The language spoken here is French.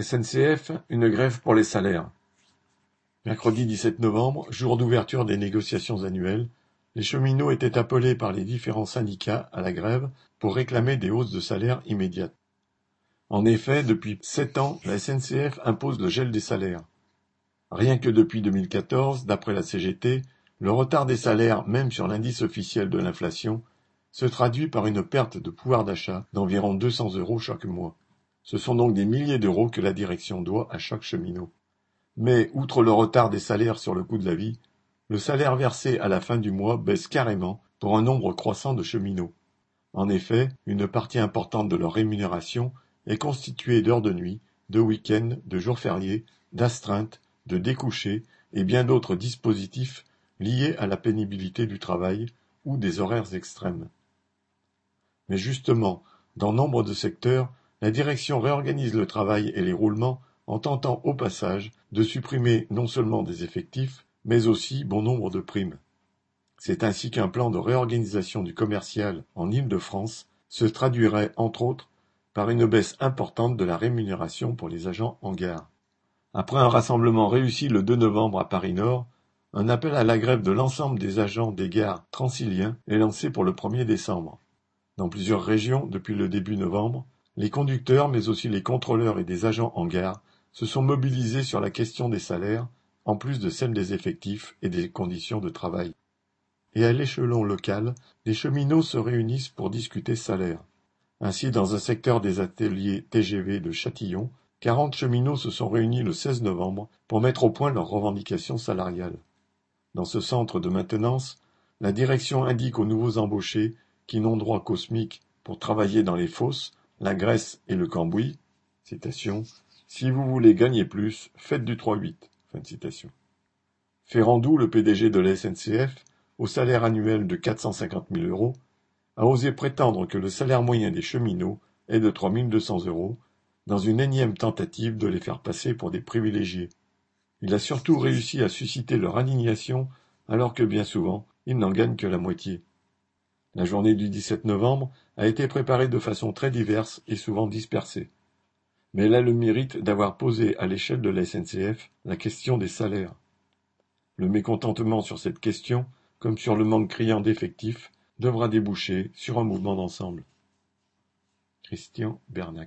SNCF, une grève pour les salaires. Mercredi 17 novembre, jour d'ouverture des négociations annuelles, les cheminots étaient appelés par les différents syndicats à la grève pour réclamer des hausses de salaire immédiates. En effet, depuis sept ans, la SNCF impose le gel des salaires. Rien que depuis 2014, d'après la CGT, le retard des salaires, même sur l'indice officiel de l'inflation, se traduit par une perte de pouvoir d'achat d'environ 200 euros chaque mois. Ce sont donc des milliers d'euros que la direction doit à chaque cheminot. Mais, outre le retard des salaires sur le coût de la vie, le salaire versé à la fin du mois baisse carrément pour un nombre croissant de cheminots. En effet, une partie importante de leur rémunération est constituée d'heures de nuit, de week-ends, de jours fériés, d'astreintes, de découchés et bien d'autres dispositifs liés à la pénibilité du travail ou des horaires extrêmes. Mais justement, dans nombre de secteurs, la direction réorganise le travail et les roulements en tentant au passage de supprimer non seulement des effectifs, mais aussi bon nombre de primes. C'est ainsi qu'un plan de réorganisation du commercial en Île-de-France se traduirait, entre autres, par une baisse importante de la rémunération pour les agents en gare. Après un rassemblement réussi le 2 novembre à Paris-Nord, un appel à la grève de l'ensemble des agents des gares transiliens est lancé pour le 1er décembre. Dans plusieurs régions, depuis le début novembre, les conducteurs, mais aussi les contrôleurs et des agents en gare, se sont mobilisés sur la question des salaires, en plus de celle des effectifs et des conditions de travail. Et à l'échelon local, les cheminots se réunissent pour discuter salaire. Ainsi, dans un secteur des ateliers TGV de Châtillon, 40 cheminots se sont réunis le 16 novembre pour mettre au point leurs revendications salariales. Dans ce centre de maintenance, la direction indique aux nouveaux embauchés qui n'ont droit qu'au SMIC pour travailler dans les fosses la Grèce et le Cambouis, si vous voulez gagner plus, faites du 3-8. Fin de citation. Ferrandou, le PDG de la SNCF, au salaire annuel de 450 000 euros, a osé prétendre que le salaire moyen des cheminots est de 3 200 euros, dans une énième tentative de les faire passer pour des privilégiés. Il a surtout réussi à susciter leur indignation, alors que bien souvent, ils n'en gagnent que la moitié. La journée du 17 novembre a été préparée de façon très diverse et souvent dispersée. Mais elle a le mérite d'avoir posé à l'échelle de la SNCF la question des salaires. Le mécontentement sur cette question, comme sur le manque criant d'effectifs, devra déboucher sur un mouvement d'ensemble. Christian Bernac